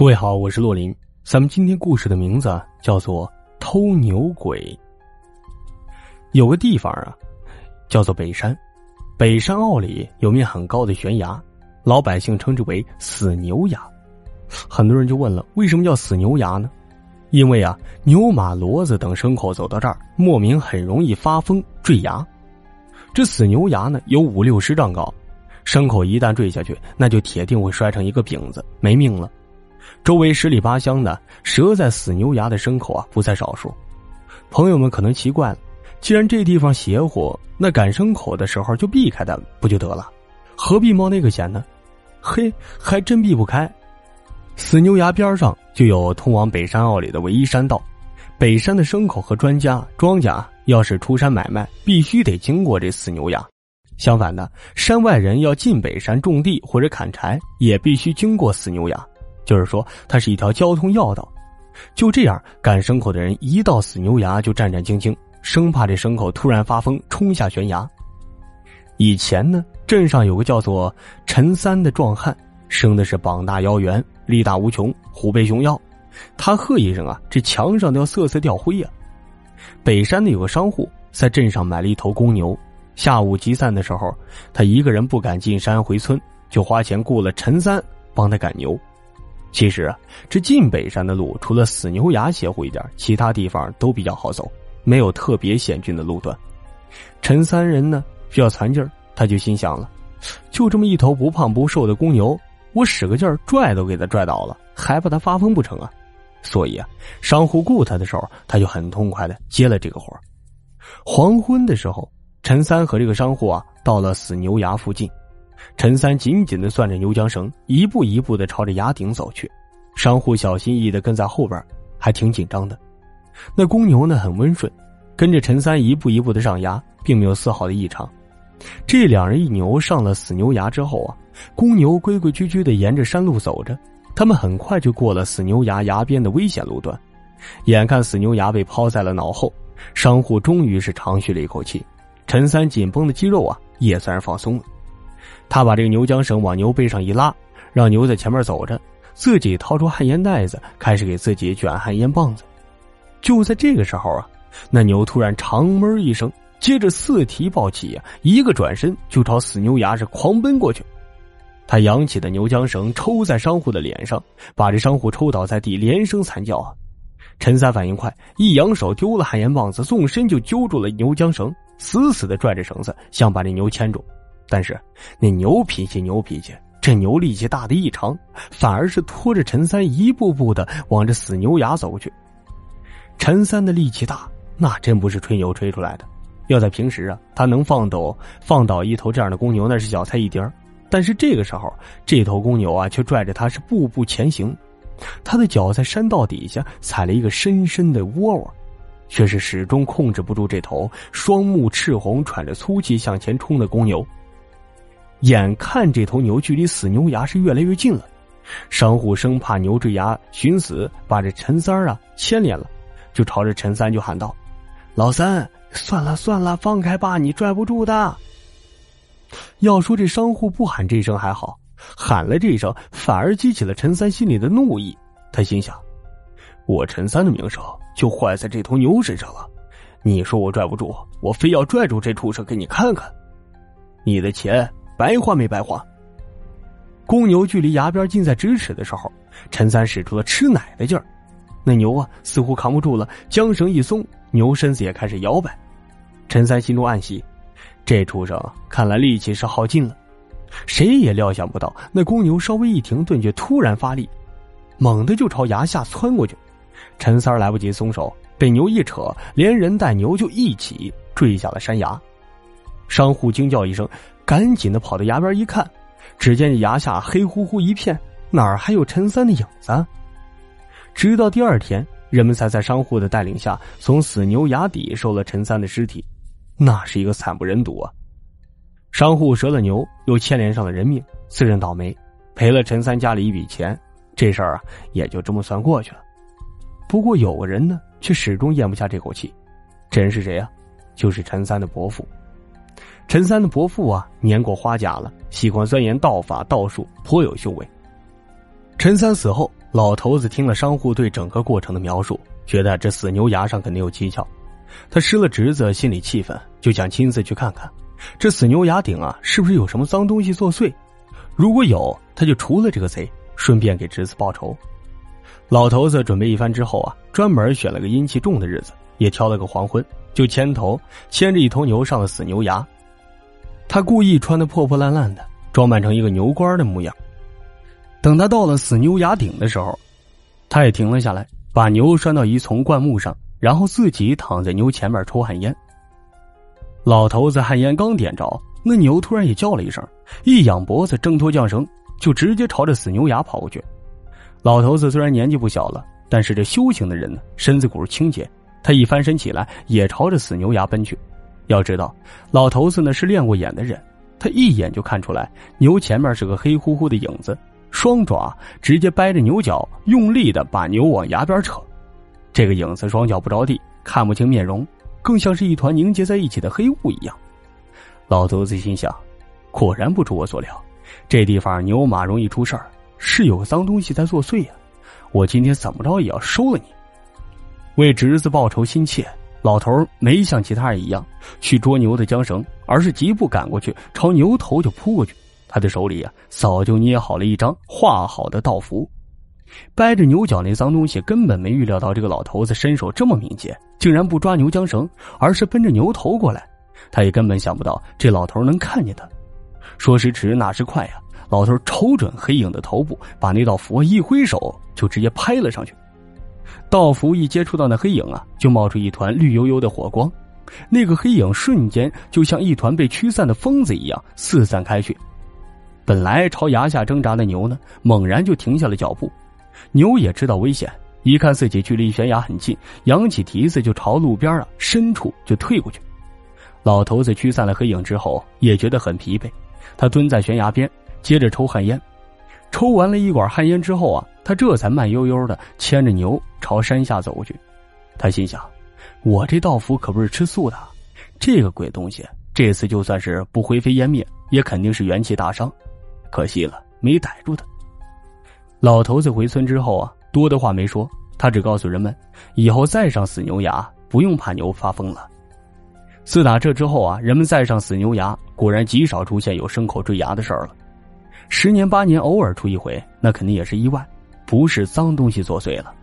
各位好，我是洛林。咱们今天故事的名字叫做《偷牛鬼》。有个地方啊，叫做北山。北山坳里有面很高的悬崖，老百姓称之为“死牛崖”。很多人就问了，为什么叫死牛崖呢？因为啊，牛马骡子等牲口走到这儿，莫名很容易发疯坠崖。这死牛崖呢，有五六十丈高，牲口一旦坠下去，那就铁定会摔成一个饼子，没命了。周围十里八乡的折在死牛崖的牲口啊，不在少数。朋友们可能奇怪了，既然这地方邪乎，那赶牲口的时候就避开它不就得了？何必冒那个险呢？嘿，还真避不开。死牛崖边上就有通往北山坳里的唯一山道，北山的牲口和庄家庄稼要是出山买卖，必须得经过这死牛崖。相反的，山外人要进北山种地或者砍柴，也必须经过死牛崖。就是说，它是一条交通要道。就这样，赶牲口的人一到死牛崖就战战兢兢，生怕这牲口突然发疯冲下悬崖。以前呢，镇上有个叫做陈三的壮汉，生的是膀大腰圆，力大无穷，虎背熊腰。他喝一声啊，这墙上都要瑟瑟掉灰呀。北山的有个商户在镇上买了一头公牛，下午集散的时候，他一个人不敢进山回村，就花钱雇了陈三帮他赶牛。其实啊，这进北山的路除了死牛崖邪乎一点，其他地方都比较好走，没有特别险峻的路段。陈三人呢需要攒劲儿，他就心想了：就这么一头不胖不瘦的公牛，我使个劲儿拽都给他拽倒了，还怕他发疯不成啊？所以啊，商户雇他的时候，他就很痛快的接了这个活黄昏的时候，陈三和这个商户啊到了死牛崖附近。陈三紧紧的攥着牛缰绳，一步一步的朝着崖顶走去。商户小心翼翼的跟在后边，还挺紧张的。那公牛呢，很温顺，跟着陈三一步一步的上崖，并没有丝毫的异常。这两人一牛上了死牛崖之后啊，公牛规规矩矩的沿着山路走着。他们很快就过了死牛崖崖边的危险路段。眼看死牛崖被抛在了脑后，商户终于是长吁了一口气。陈三紧绷的肌肉啊，也算是放松了。他把这个牛缰绳往牛背上一拉，让牛在前面走着，自己掏出旱烟袋子，开始给自己卷旱烟棒子。就在这个时候啊，那牛突然长闷一声，接着四蹄抱起，一个转身就朝死牛崖是狂奔过去。他扬起的牛缰绳抽在商户的脸上，把这商户抽倒在地，连声惨叫啊！陈三反应快，一扬手丢了旱烟棒子，纵身就揪住了牛缰绳，死死的拽着绳子，想把这牛牵住。但是那牛脾气，牛脾气，这牛力气大的异常，反而是拖着陈三一步步的往这死牛崖走去。陈三的力气大，那真不是吹牛吹出来的。要在平时啊，他能放倒放倒一头这样的公牛，那是小菜一碟但是这个时候，这头公牛啊，却拽着他是步步前行。他的脚在山道底下踩了一个深深的窝窝，却是始终控制不住这头双目赤红、喘着粗气向前冲的公牛。眼看这头牛距离死牛崖是越来越近了，商户生怕牛坠崖寻死，把这陈三啊牵连了，就朝着陈三就喊道：“老三，算了算了，放开吧，你拽不住的。”要说这商户不喊这声还好，喊了这声，反而激起了陈三心里的怒意。他心想：“我陈三的名声就坏在这头牛身上了，你说我拽不住，我非要拽住这畜生给你看看，你的钱。”白花没白花。公牛距离崖边近在咫尺的时候，陈三使出了吃奶的劲儿，那牛啊似乎扛不住了，缰绳一松，牛身子也开始摇摆。陈三心中暗喜，这畜生看来力气是耗尽了。谁也料想不到，那公牛稍微一停顿，却突然发力，猛地就朝崖下窜过去。陈三来不及松手，被牛一扯，连人带牛就一起坠下了山崖。商户惊叫一声。赶紧的跑到崖边一看，只见崖下黑乎乎一片，哪儿还有陈三的影子？直到第二天，人们才在商户的带领下从死牛崖底收了陈三的尸体，那是一个惨不忍睹啊！商户折了牛，又牵连上了人命，自认倒霉，赔了陈三家里一笔钱，这事儿啊也就这么算过去了。不过有个人呢，却始终咽不下这口气，这人是谁啊？就是陈三的伯父。陈三的伯父啊，年过花甲了，喜欢钻研道法道术，颇有修为。陈三死后，老头子听了商户对整个过程的描述，觉得这死牛牙上肯定有蹊跷。他失了侄子，心里气愤，就想亲自去看看，这死牛牙顶啊，是不是有什么脏东西作祟？如果有，他就除了这个贼，顺便给侄子报仇。老头子准备一番之后啊，专门选了个阴气重的日子，也挑了个黄昏，就牵头牵着一头牛上了死牛崖。他故意穿的破破烂烂的，装扮成一个牛倌的模样。等他到了死牛崖顶的时候，他也停了下来，把牛拴到一丛灌木上，然后自己躺在牛前面抽旱烟。老头子旱烟刚点着，那牛突然也叫了一声，一仰脖子挣脱缰绳，就直接朝着死牛崖跑过去。老头子虽然年纪不小了，但是这修行的人呢，身子骨清洁，他一翻身起来，也朝着死牛崖奔去。要知道，老头子呢是练过眼的人，他一眼就看出来牛前面是个黑乎乎的影子。双爪直接掰着牛角，用力的把牛往崖边扯。这个影子双脚不着地，看不清面容，更像是一团凝结在一起的黑雾一样。老头子心想：果然不出我所料，这地方牛马容易出事儿，是有个脏东西在作祟呀！我今天怎么着也要收了你。为侄子报仇心切，老头没像其他人一样去捉牛的缰绳，而是疾步赶过去，朝牛头就扑过去。他的手里啊，早就捏好了一张画好的道符，掰着牛角那脏东西根本没预料到这个老头子身手这么敏捷，竟然不抓牛缰绳，而是奔着牛头过来。他也根本想不到这老头能看见他。说时迟，那时快呀，老头瞅准黑影的头部，把那道符一挥手，就直接拍了上去。道符一接触到那黑影啊，就冒出一团绿油油的火光，那个黑影瞬间就像一团被驱散的疯子一样四散开去。本来朝崖下挣扎的牛呢，猛然就停下了脚步。牛也知道危险，一看自己距离悬崖很近，扬起蹄子就朝路边啊深处就退过去。老头子驱散了黑影之后，也觉得很疲惫，他蹲在悬崖边，接着抽旱烟。抽完了一管旱烟之后啊，他这才慢悠悠的牵着牛朝山下走去。他心想：我这道符可不是吃素的，这个鬼东西这次就算是不灰飞烟灭，也肯定是元气大伤。可惜了，没逮住他。老头子回村之后啊，多的话没说，他只告诉人们，以后再上死牛崖，不用怕牛发疯了。自打这之后啊，人们再上死牛崖，果然极少出现有牲口坠崖的事儿了。十年八年偶尔出一回，那肯定也是意外，不是脏东西作祟了。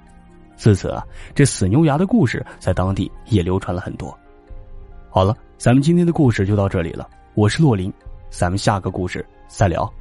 自此啊，这死牛牙的故事在当地也流传了很多。好了，咱们今天的故事就到这里了。我是洛林，咱们下个故事再聊。